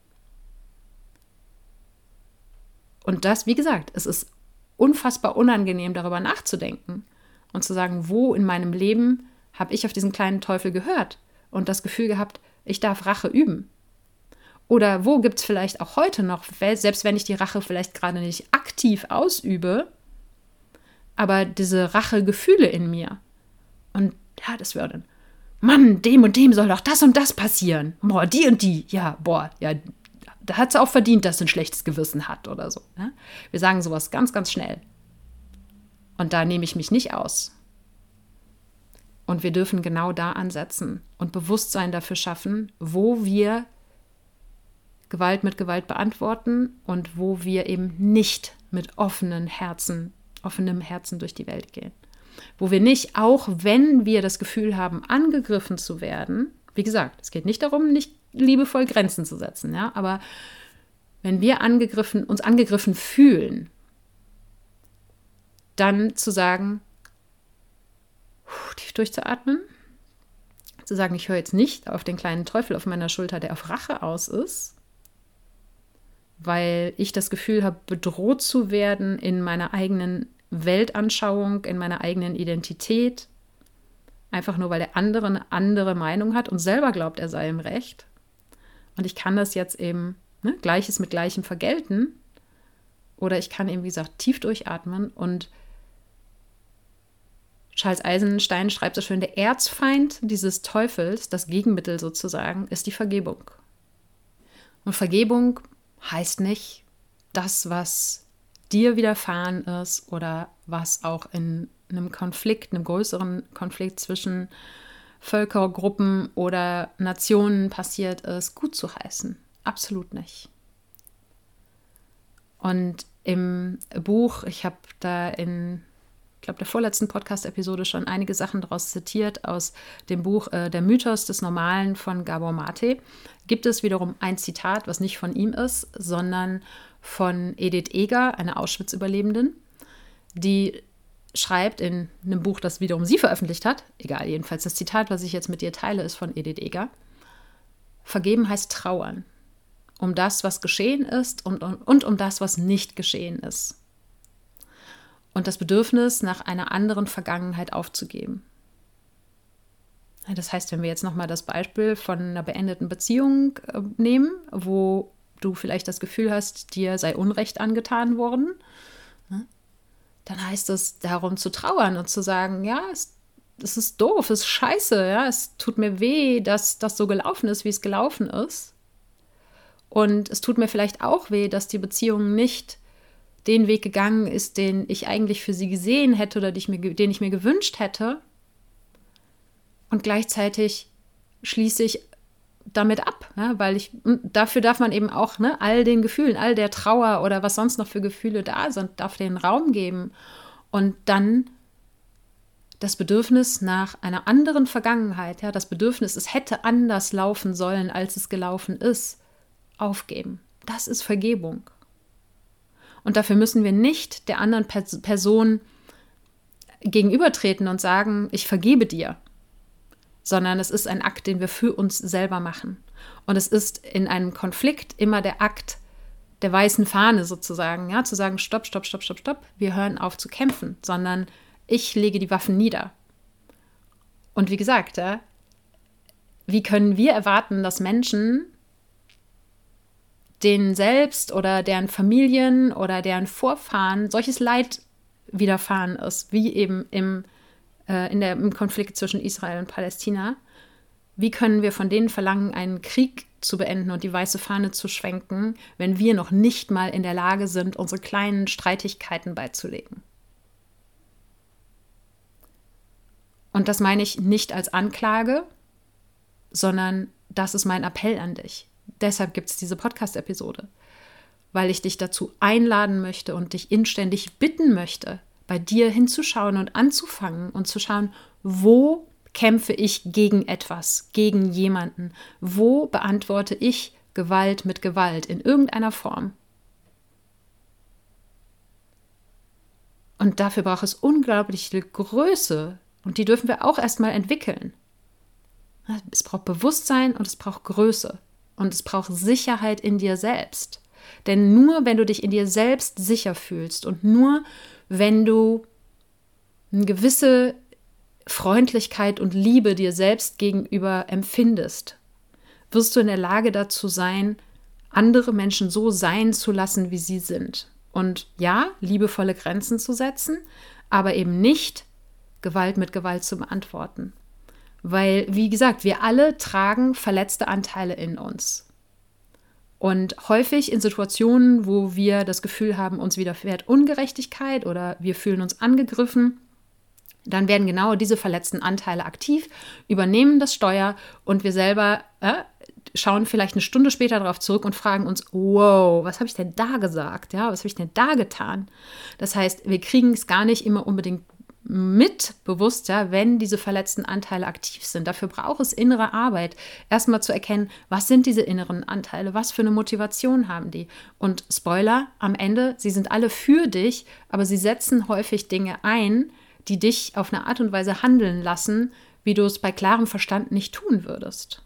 Speaker 1: Und das, wie gesagt, es ist unfassbar unangenehm, darüber nachzudenken und zu sagen, wo in meinem Leben habe ich auf diesen kleinen Teufel gehört und das Gefühl gehabt, ich darf Rache üben. Oder wo gibt es vielleicht auch heute noch, selbst wenn ich die Rache vielleicht gerade nicht aktiv ausübe, aber diese Rachegefühle in mir. Und ja, das wäre dann, Mann, dem und dem soll doch das und das passieren. Boah, die und die. Ja, boah, ja, da hat sie auch verdient, dass sie ein schlechtes Gewissen hat oder so. Ne? Wir sagen sowas ganz, ganz schnell. Und da nehme ich mich nicht aus. Und wir dürfen genau da ansetzen und Bewusstsein dafür schaffen, wo wir Gewalt mit Gewalt beantworten und wo wir eben nicht mit offenen Herzen, offenem Herzen durch die Welt gehen. Wo wir nicht, auch wenn wir das Gefühl haben, angegriffen zu werden, wie gesagt, es geht nicht darum, nicht liebevoll Grenzen zu setzen, ja, aber wenn wir angegriffen, uns angegriffen fühlen, dann zu sagen, tief durchzuatmen, zu sagen, ich höre jetzt nicht auf den kleinen Teufel auf meiner Schulter, der auf Rache aus ist, weil ich das Gefühl habe, bedroht zu werden in meiner eigenen Weltanschauung, in meiner eigenen Identität. Einfach nur, weil der andere eine andere Meinung hat und selber glaubt, er sei im Recht. Und ich kann das jetzt eben, ne, Gleiches mit Gleichem vergelten. Oder ich kann eben, wie gesagt, tief durchatmen. Und Charles Eisenstein schreibt so schön, der Erzfeind dieses Teufels, das Gegenmittel sozusagen, ist die Vergebung. Und Vergebung heißt nicht, das, was dir widerfahren ist oder was auch in einem Konflikt, einem größeren Konflikt zwischen Völkergruppen oder Nationen passiert ist, gut zu heißen. Absolut nicht. Und im Buch, ich habe da in glaube, der vorletzten Podcast-Episode schon einige Sachen daraus zitiert aus dem Buch äh, Der Mythos des Normalen von Gabor Mate. Gibt es wiederum ein Zitat, was nicht von ihm ist, sondern von Edith Eger, einer Auschwitz-Überlebenden, die schreibt in einem Buch, das wiederum sie veröffentlicht hat, egal, jedenfalls das Zitat, was ich jetzt mit dir teile, ist von Edith Eger. Vergeben heißt trauern. Um das, was geschehen ist und, und, und um das, was nicht geschehen ist und das Bedürfnis nach einer anderen Vergangenheit aufzugeben. Das heißt, wenn wir jetzt nochmal das Beispiel von einer beendeten Beziehung äh, nehmen, wo du vielleicht das Gefühl hast, dir sei Unrecht angetan worden, dann heißt es darum zu trauern und zu sagen, ja, es, es ist doof, es ist scheiße, ja, es tut mir weh, dass das so gelaufen ist, wie es gelaufen ist. Und es tut mir vielleicht auch weh, dass die Beziehung nicht den Weg gegangen ist, den ich eigentlich für sie gesehen hätte oder ich mir, den ich mir gewünscht hätte. Und gleichzeitig schließe ich damit ab, ne? weil ich, dafür darf man eben auch ne, all den Gefühlen, all der Trauer oder was sonst noch für Gefühle da sind, darf den Raum geben und dann das Bedürfnis nach einer anderen Vergangenheit, ja, das Bedürfnis, es hätte anders laufen sollen, als es gelaufen ist, aufgeben. Das ist Vergebung. Und dafür müssen wir nicht der anderen Person gegenübertreten und sagen, ich vergebe dir, sondern es ist ein Akt, den wir für uns selber machen. Und es ist in einem Konflikt immer der Akt der weißen Fahne sozusagen, ja, zu sagen, stopp, stopp, stopp, stopp, stopp, wir hören auf zu kämpfen, sondern ich lege die Waffen nieder. Und wie gesagt, ja, wie können wir erwarten, dass Menschen denen selbst oder deren Familien oder deren Vorfahren solches Leid widerfahren ist, wie eben im, äh, in der, im Konflikt zwischen Israel und Palästina. Wie können wir von denen verlangen, einen Krieg zu beenden und die weiße Fahne zu schwenken, wenn wir noch nicht mal in der Lage sind, unsere kleinen Streitigkeiten beizulegen? Und das meine ich nicht als Anklage, sondern das ist mein Appell an dich. Deshalb gibt es diese Podcast-Episode, weil ich dich dazu einladen möchte und dich inständig bitten möchte, bei dir hinzuschauen und anzufangen und zu schauen, wo kämpfe ich gegen etwas, gegen jemanden, wo beantworte ich Gewalt mit Gewalt in irgendeiner Form. Und dafür braucht es unglaubliche Größe, und die dürfen wir auch erstmal entwickeln. Es braucht Bewusstsein und es braucht Größe. Und es braucht Sicherheit in dir selbst. Denn nur wenn du dich in dir selbst sicher fühlst und nur wenn du eine gewisse Freundlichkeit und Liebe dir selbst gegenüber empfindest, wirst du in der Lage dazu sein, andere Menschen so sein zu lassen, wie sie sind. Und ja, liebevolle Grenzen zu setzen, aber eben nicht Gewalt mit Gewalt zu beantworten. Weil, wie gesagt, wir alle tragen verletzte Anteile in uns. Und häufig in Situationen, wo wir das Gefühl haben, uns widerfährt Ungerechtigkeit oder wir fühlen uns angegriffen, dann werden genau diese verletzten Anteile aktiv, übernehmen das Steuer und wir selber äh, schauen vielleicht eine Stunde später darauf zurück und fragen uns, wow, was habe ich denn da gesagt? Ja, was habe ich denn da getan? Das heißt, wir kriegen es gar nicht immer unbedingt mit bewusster, wenn diese verletzten Anteile aktiv sind. Dafür braucht es innere Arbeit, erstmal zu erkennen, was sind diese inneren Anteile, was für eine Motivation haben die. Und Spoiler, am Ende, sie sind alle für dich, aber sie setzen häufig Dinge ein, die dich auf eine Art und Weise handeln lassen, wie du es bei klarem Verstand nicht tun würdest.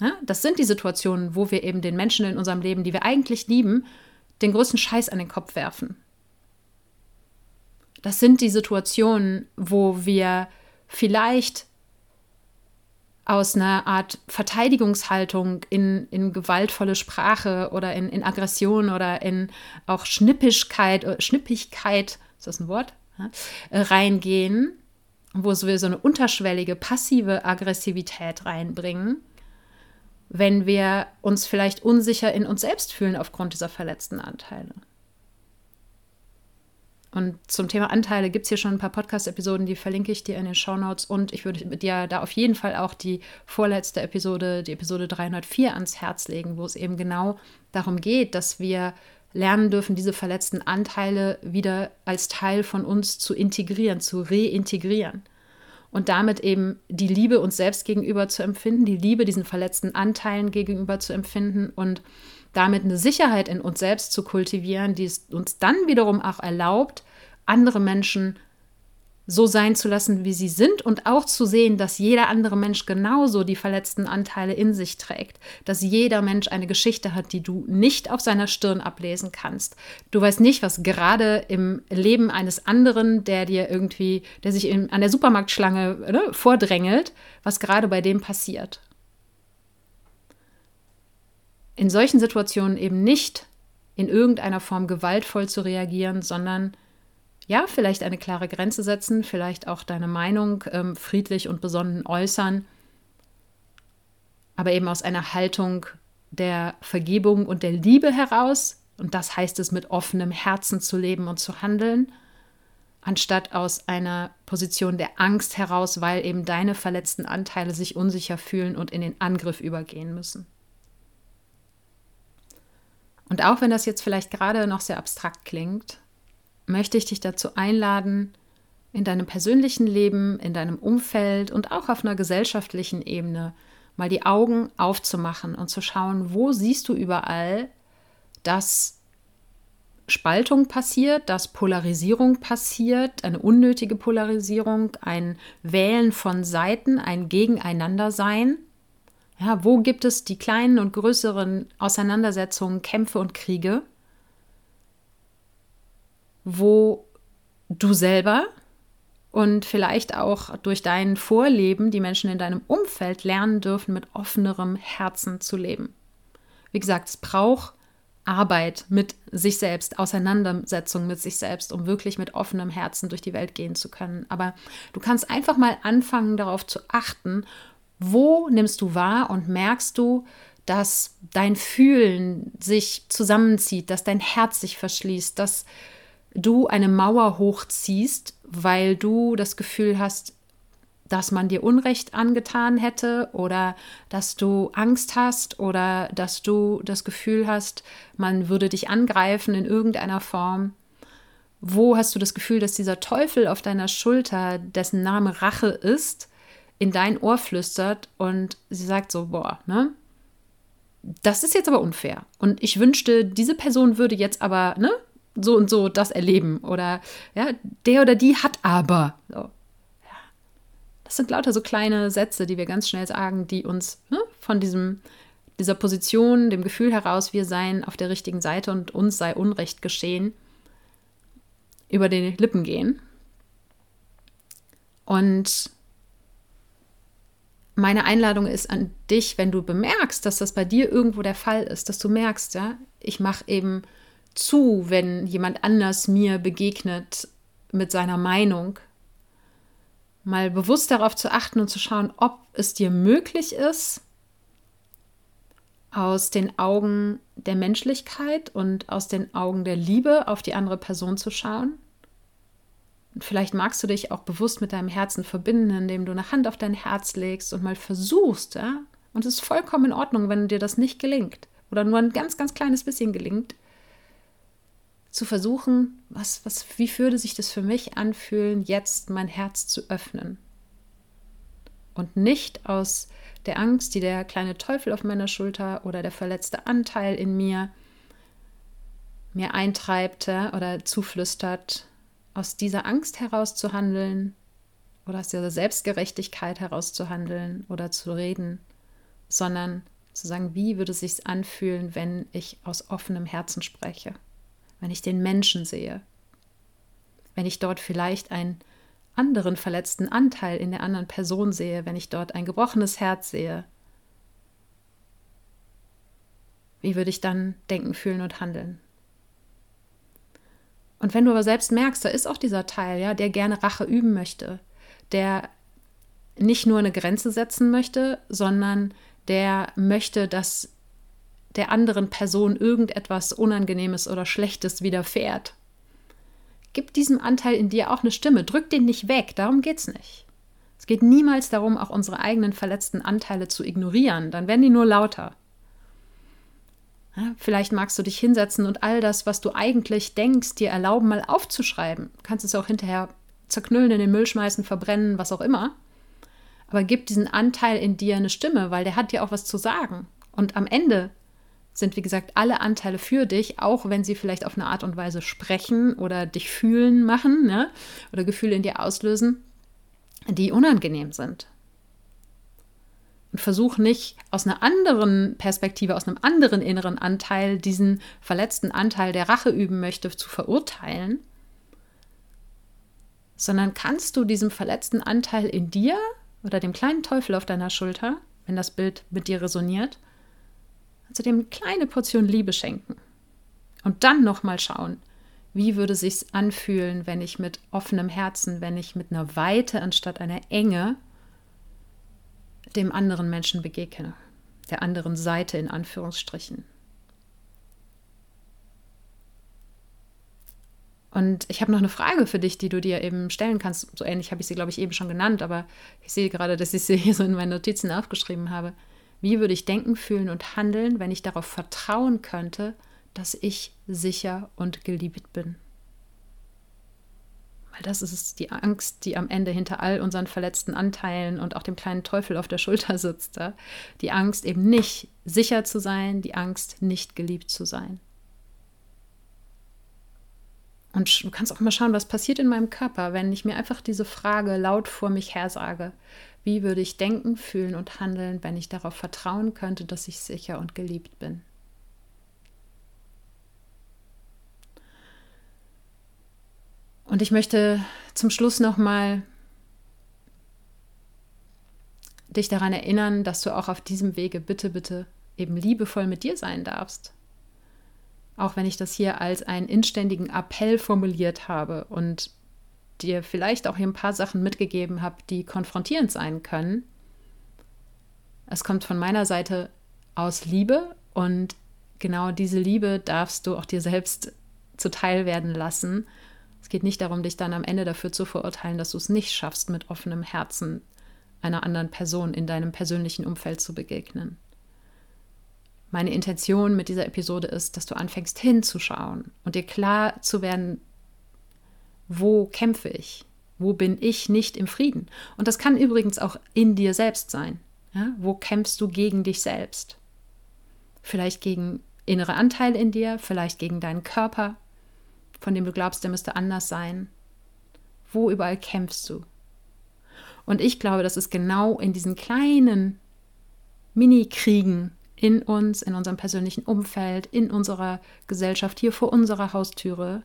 Speaker 1: Ja, das sind die Situationen, wo wir eben den Menschen in unserem Leben, die wir eigentlich lieben, den größten Scheiß an den Kopf werfen. Das sind die Situationen, wo wir vielleicht aus einer Art Verteidigungshaltung in, in gewaltvolle Sprache oder in, in Aggression oder in auch Schnippischkeit, äh, Schnippigkeit, ist das ein Wort? Ja, äh, reingehen, wo wir so eine unterschwellige, passive Aggressivität reinbringen, wenn wir uns vielleicht unsicher in uns selbst fühlen aufgrund dieser verletzten Anteile. Und zum Thema Anteile gibt es hier schon ein paar Podcast-Episoden, die verlinke ich dir in den Show Notes. Und ich würde dir da auf jeden Fall auch die vorletzte Episode, die Episode 304, ans Herz legen, wo es eben genau darum geht, dass wir lernen dürfen, diese verletzten Anteile wieder als Teil von uns zu integrieren, zu reintegrieren. Und damit eben die Liebe uns selbst gegenüber zu empfinden, die Liebe diesen verletzten Anteilen gegenüber zu empfinden und damit eine Sicherheit in uns selbst zu kultivieren, die es uns dann wiederum auch erlaubt, andere Menschen so sein zu lassen, wie sie sind und auch zu sehen, dass jeder andere Mensch genauso die verletzten Anteile in sich trägt, dass jeder Mensch eine Geschichte hat, die du nicht auf seiner Stirn ablesen kannst. Du weißt nicht, was gerade im Leben eines anderen, der dir irgendwie, der sich in, an der Supermarktschlange ne, vordrängelt, was gerade bei dem passiert. In solchen Situationen eben nicht in irgendeiner Form gewaltvoll zu reagieren, sondern ja, vielleicht eine klare Grenze setzen, vielleicht auch deine Meinung ähm, friedlich und besonnen äußern, aber eben aus einer Haltung der Vergebung und der Liebe heraus, und das heißt es mit offenem Herzen zu leben und zu handeln, anstatt aus einer Position der Angst heraus, weil eben deine verletzten Anteile sich unsicher fühlen und in den Angriff übergehen müssen. Und auch wenn das jetzt vielleicht gerade noch sehr abstrakt klingt, möchte ich dich dazu einladen, in deinem persönlichen Leben, in deinem Umfeld und auch auf einer gesellschaftlichen Ebene mal die Augen aufzumachen und zu schauen, wo siehst du überall, dass Spaltung passiert, dass Polarisierung passiert, eine unnötige Polarisierung, ein Wählen von Seiten, ein Gegeneinandersein. Ja, wo gibt es die kleinen und größeren Auseinandersetzungen, Kämpfe und Kriege? Wo du selber und vielleicht auch durch dein Vorleben die Menschen in deinem Umfeld lernen dürfen, mit offenerem Herzen zu leben. Wie gesagt, es braucht Arbeit mit sich selbst, Auseinandersetzung mit sich selbst, um wirklich mit offenem Herzen durch die Welt gehen zu können. Aber du kannst einfach mal anfangen, darauf zu achten, wo nimmst du wahr und merkst du, dass dein Fühlen sich zusammenzieht, dass dein Herz sich verschließt, dass du eine Mauer hochziehst, weil du das Gefühl hast, dass man dir Unrecht angetan hätte oder dass du Angst hast oder dass du das Gefühl hast, man würde dich angreifen in irgendeiner Form. Wo hast du das Gefühl, dass dieser Teufel auf deiner Schulter, dessen Name Rache ist, in dein Ohr flüstert und sie sagt so, boah, ne? Das ist jetzt aber unfair. Und ich wünschte, diese Person würde jetzt aber, ne, so und so das erleben. Oder ja, der oder die hat aber. So. Das sind lauter so kleine Sätze, die wir ganz schnell sagen, die uns ne, von diesem, dieser Position, dem Gefühl heraus, wir seien auf der richtigen Seite und uns sei Unrecht geschehen, über die Lippen gehen. Und meine Einladung ist an dich, wenn du bemerkst, dass das bei dir irgendwo der Fall ist, dass du merkst, ja, ich mache eben zu, wenn jemand anders mir begegnet mit seiner Meinung, mal bewusst darauf zu achten und zu schauen, ob es dir möglich ist, aus den Augen der Menschlichkeit und aus den Augen der Liebe auf die andere Person zu schauen. Und vielleicht magst du dich auch bewusst mit deinem Herzen verbinden, indem du eine Hand auf dein Herz legst und mal versuchst, ja? Und es ist vollkommen in Ordnung, wenn dir das nicht gelingt oder nur ein ganz, ganz kleines bisschen gelingt, zu versuchen, was, was, wie würde sich das für mich anfühlen, jetzt mein Herz zu öffnen. Und nicht aus der Angst, die der kleine Teufel auf meiner Schulter oder der verletzte Anteil in mir mir eintreibt oder zuflüstert, aus dieser Angst heraus zu handeln oder aus dieser Selbstgerechtigkeit heraus zu handeln oder zu reden, sondern zu sagen, wie würde es sich anfühlen, wenn ich aus offenem Herzen spreche wenn ich den Menschen sehe, wenn ich dort vielleicht einen anderen verletzten Anteil in der anderen Person sehe, wenn ich dort ein gebrochenes Herz sehe. Wie würde ich dann denken, fühlen und handeln? Und wenn du aber selbst merkst, da ist auch dieser Teil, ja, der gerne Rache üben möchte, der nicht nur eine Grenze setzen möchte, sondern der möchte, dass der anderen Person irgendetwas Unangenehmes oder Schlechtes widerfährt. Gib diesem Anteil in dir auch eine Stimme, drück den nicht weg, darum geht's nicht. Es geht niemals darum, auch unsere eigenen verletzten Anteile zu ignorieren, dann werden die nur lauter. Vielleicht magst du dich hinsetzen und all das, was du eigentlich denkst, dir erlauben, mal aufzuschreiben. Du kannst es auch hinterher zerknüllen, in den Müll schmeißen, verbrennen, was auch immer. Aber gib diesen Anteil in dir eine Stimme, weil der hat dir auch was zu sagen. Und am Ende sind, wie gesagt, alle Anteile für dich, auch wenn sie vielleicht auf eine Art und Weise sprechen oder dich fühlen machen ne? oder Gefühle in dir auslösen, die unangenehm sind. Und versuch nicht aus einer anderen Perspektive, aus einem anderen inneren Anteil, diesen verletzten Anteil, der Rache üben möchte, zu verurteilen, sondern kannst du diesem verletzten Anteil in dir oder dem kleinen Teufel auf deiner Schulter, wenn das Bild mit dir resoniert, also dem kleine Portion Liebe schenken. Und dann nochmal schauen, wie würde sich's anfühlen, wenn ich mit offenem Herzen, wenn ich mit einer Weite anstatt einer Enge dem anderen Menschen begegne, der anderen Seite in Anführungsstrichen. Und ich habe noch eine Frage für dich, die du dir eben stellen kannst. So ähnlich habe ich sie, glaube ich, eben schon genannt, aber ich sehe gerade, dass ich sie hier so in meinen Notizen aufgeschrieben habe. Wie würde ich denken, fühlen und handeln, wenn ich darauf vertrauen könnte, dass ich sicher und geliebt bin? Weil das ist die Angst, die am Ende hinter all unseren verletzten Anteilen und auch dem kleinen Teufel auf der Schulter sitzt. Ja? Die Angst eben nicht sicher zu sein, die Angst nicht geliebt zu sein. Und du kannst auch mal schauen, was passiert in meinem Körper, wenn ich mir einfach diese Frage laut vor mich her sage. Wie würde ich denken, fühlen und handeln, wenn ich darauf vertrauen könnte, dass ich sicher und geliebt bin? Und ich möchte zum Schluss nochmal dich daran erinnern, dass du auch auf diesem Wege bitte, bitte eben liebevoll mit dir sein darfst. Auch wenn ich das hier als einen inständigen Appell formuliert habe und dir vielleicht auch hier ein paar Sachen mitgegeben habe, die konfrontierend sein können. Es kommt von meiner Seite aus Liebe und genau diese Liebe darfst du auch dir selbst zuteil werden lassen es geht nicht darum, dich dann am Ende dafür zu verurteilen, dass du es nicht schaffst, mit offenem Herzen einer anderen Person in deinem persönlichen Umfeld zu begegnen. Meine Intention mit dieser Episode ist, dass du anfängst hinzuschauen und dir klar zu werden, wo kämpfe ich? Wo bin ich nicht im Frieden? Und das kann übrigens auch in dir selbst sein. Ja? Wo kämpfst du gegen dich selbst? Vielleicht gegen innere Anteile in dir, vielleicht gegen deinen Körper, von dem du glaubst, der müsste anders sein? Wo überall kämpfst du? Und ich glaube, das ist genau in diesen kleinen Mini-Kriegen in uns, in unserem persönlichen Umfeld, in unserer Gesellschaft, hier vor unserer Haustüre,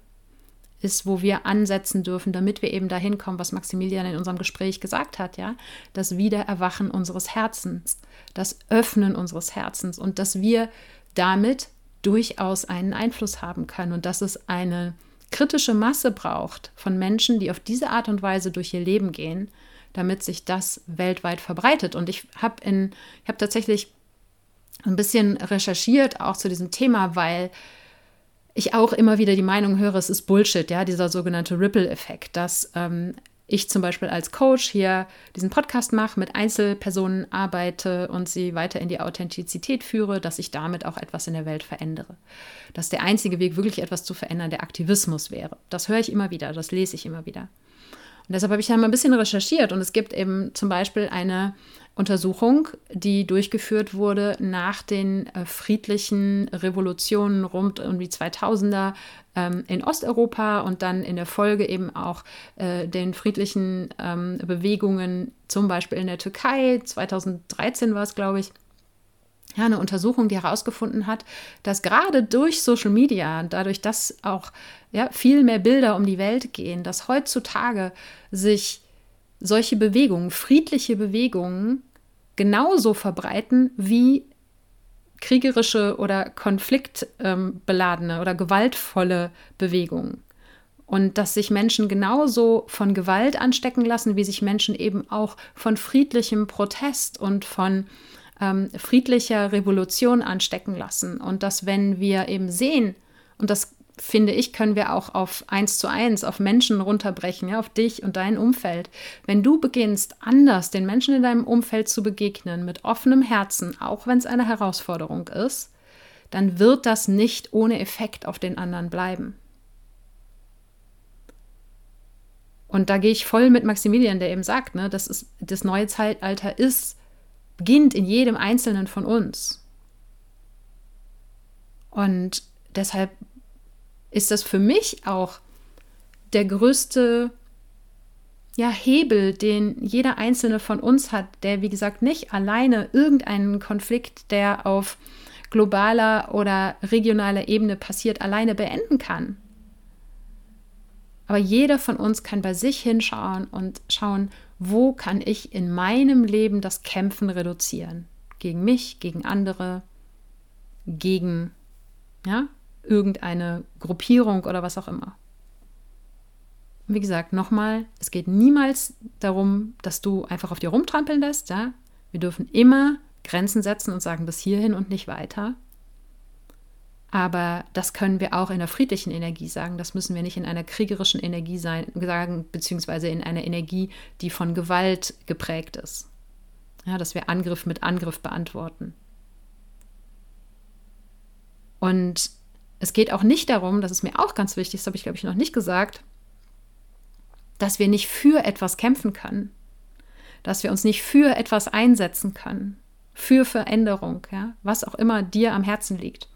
Speaker 1: ist, wo wir ansetzen dürfen, damit wir eben dahin kommen, was Maximilian in unserem Gespräch gesagt hat, ja, das Wiedererwachen unseres Herzens, das Öffnen unseres Herzens und dass wir damit durchaus einen Einfluss haben können und dass es eine kritische Masse braucht von Menschen, die auf diese Art und Weise durch ihr Leben gehen, damit sich das weltweit verbreitet. Und ich habe in, ich habe tatsächlich ein bisschen recherchiert auch zu diesem Thema, weil ich auch immer wieder die Meinung höre, es ist Bullshit, ja, dieser sogenannte Ripple-Effekt, dass ähm, ich zum Beispiel als Coach hier diesen Podcast mache, mit Einzelpersonen arbeite und sie weiter in die Authentizität führe, dass ich damit auch etwas in der Welt verändere. Dass der einzige Weg, wirklich etwas zu verändern, der Aktivismus wäre. Das höre ich immer wieder, das lese ich immer wieder. Und deshalb habe ich da mal ein bisschen recherchiert und es gibt eben zum Beispiel eine Untersuchung, die durchgeführt wurde nach den äh, friedlichen Revolutionen rund um die 2000er ähm, in Osteuropa und dann in der Folge eben auch äh, den friedlichen ähm, Bewegungen, zum Beispiel in der Türkei. 2013 war es, glaube ich. Ja, eine Untersuchung, die herausgefunden hat, dass gerade durch Social Media, dadurch, dass auch ja, viel mehr Bilder um die Welt gehen, dass heutzutage sich solche Bewegungen, friedliche Bewegungen, genauso verbreiten wie kriegerische oder konfliktbeladene oder gewaltvolle Bewegungen. Und dass sich Menschen genauso von Gewalt anstecken lassen, wie sich Menschen eben auch von friedlichem Protest und von ähm, friedlicher Revolution anstecken lassen. Und dass wenn wir eben sehen, und das finde ich, können wir auch auf eins zu eins, auf Menschen runterbrechen, ja, auf dich und dein Umfeld. Wenn du beginnst, anders den Menschen in deinem Umfeld zu begegnen, mit offenem Herzen, auch wenn es eine Herausforderung ist, dann wird das nicht ohne Effekt auf den anderen bleiben. Und da gehe ich voll mit Maximilian, der eben sagt, ne, dass es, das neue Zeitalter ist, beginnt in jedem Einzelnen von uns. Und deshalb ist das für mich auch der größte ja, Hebel, den jeder einzelne von uns hat, der, wie gesagt, nicht alleine irgendeinen Konflikt, der auf globaler oder regionaler Ebene passiert, alleine beenden kann. Aber jeder von uns kann bei sich hinschauen und schauen, wo kann ich in meinem Leben das Kämpfen reduzieren? Gegen mich, gegen andere, gegen ja, irgendeine Gruppierung oder was auch immer. Wie gesagt, nochmal, es geht niemals darum, dass du einfach auf dir rumtrampeln lässt. Ja? Wir dürfen immer Grenzen setzen und sagen, bis hierhin und nicht weiter. Aber das können wir auch in der friedlichen Energie sagen. Das müssen wir nicht in einer kriegerischen Energie sein, sagen, beziehungsweise in einer Energie, die von Gewalt geprägt ist. Ja, dass wir Angriff mit Angriff beantworten. Und es geht auch nicht darum, das ist mir auch ganz wichtig, das habe ich glaube ich noch nicht gesagt, dass wir nicht für etwas kämpfen können, dass wir uns nicht für etwas einsetzen können, für Veränderung, ja, was auch immer dir am Herzen liegt.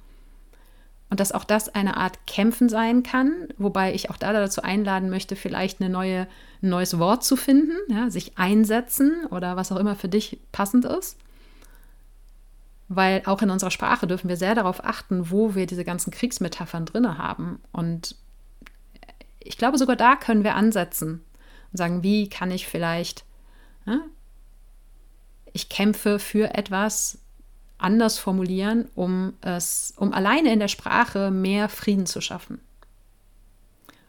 Speaker 1: Und dass auch das eine Art Kämpfen sein kann, wobei ich auch da dazu einladen möchte, vielleicht eine neue, ein neues Wort zu finden, ja, sich einsetzen oder was auch immer für dich passend ist. Weil auch in unserer Sprache dürfen wir sehr darauf achten, wo wir diese ganzen Kriegsmetaphern drin haben. Und ich glaube, sogar da können wir ansetzen und sagen, wie kann ich vielleicht, ja, ich kämpfe für etwas, anders formulieren, um es, um alleine in der Sprache mehr Frieden zu schaffen.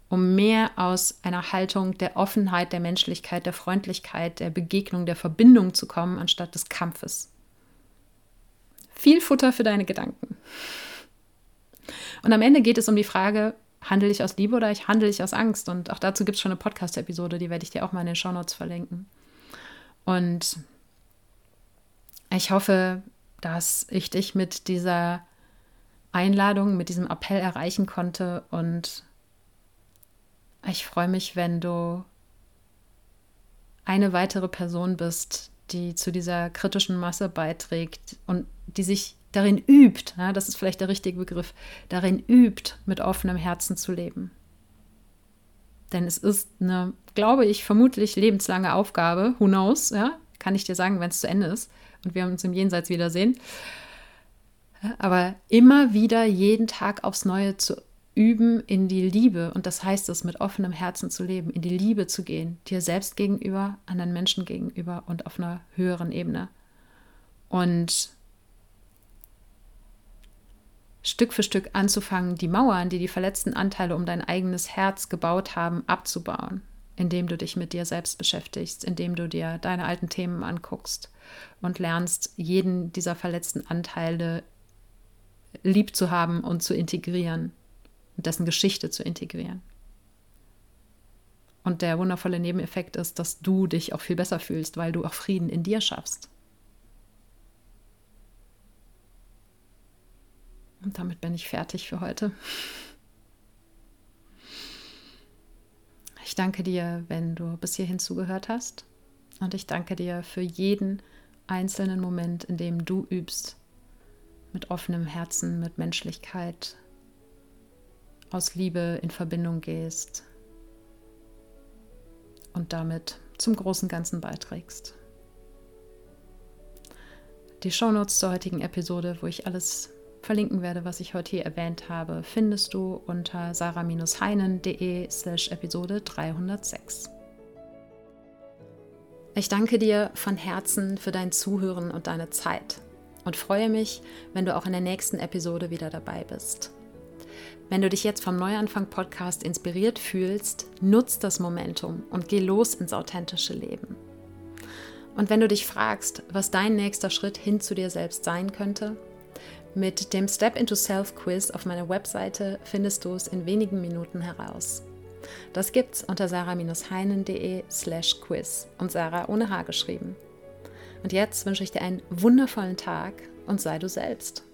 Speaker 1: Um mehr aus einer Haltung der Offenheit, der Menschlichkeit, der Freundlichkeit, der Begegnung, der Verbindung zu kommen, anstatt des Kampfes. Viel Futter für deine Gedanken. Und am Ende geht es um die Frage, handle ich aus Liebe oder ich handle ich aus Angst? Und auch dazu gibt es schon eine Podcast-Episode, die werde ich dir auch mal in den Shownotes verlinken. Und ich hoffe, dass ich dich mit dieser Einladung, mit diesem Appell erreichen konnte. Und ich freue mich, wenn du eine weitere Person bist, die zu dieser kritischen Masse beiträgt und die sich darin übt, ja, das ist vielleicht der richtige Begriff, darin übt, mit offenem Herzen zu leben. Denn es ist eine, glaube ich, vermutlich lebenslange Aufgabe, who knows, ja, kann ich dir sagen, wenn es zu Ende ist und wir uns im Jenseits wiedersehen. Aber immer wieder jeden Tag aufs Neue zu üben, in die Liebe, und das heißt es, mit offenem Herzen zu leben, in die Liebe zu gehen, dir selbst gegenüber, anderen Menschen gegenüber und auf einer höheren Ebene. Und Stück für Stück anzufangen, die Mauern, die die verletzten Anteile um dein eigenes Herz gebaut haben, abzubauen indem du dich mit dir selbst beschäftigst, indem du dir deine alten Themen anguckst und lernst, jeden dieser verletzten Anteile lieb zu haben und zu integrieren und dessen Geschichte zu integrieren. Und der wundervolle Nebeneffekt ist, dass du dich auch viel besser fühlst, weil du auch Frieden in dir schaffst. Und damit bin ich fertig für heute. Ich danke dir, wenn du bis hierhin zugehört hast. Und ich danke dir für jeden einzelnen Moment, in dem du übst, mit offenem Herzen, mit Menschlichkeit, aus Liebe in Verbindung gehst und damit zum großen Ganzen beiträgst. Die Shownotes zur heutigen Episode, wo ich alles verlinken werde, was ich heute hier erwähnt habe, findest du unter sarah-heinen.de slash Episode 306. Ich danke dir von Herzen für dein Zuhören und deine Zeit und freue mich, wenn du auch in der nächsten Episode wieder dabei bist. Wenn du dich jetzt vom Neuanfang Podcast inspiriert fühlst, nutz das Momentum und geh los ins authentische Leben. Und wenn du dich fragst, was dein nächster Schritt hin zu dir selbst sein könnte, mit dem Step into Self Quiz auf meiner Webseite findest du es in wenigen Minuten heraus. Das gibt's unter sarah-heinen.de slash quiz und Sarah ohne H geschrieben. Und jetzt wünsche ich dir einen wundervollen Tag und sei du selbst.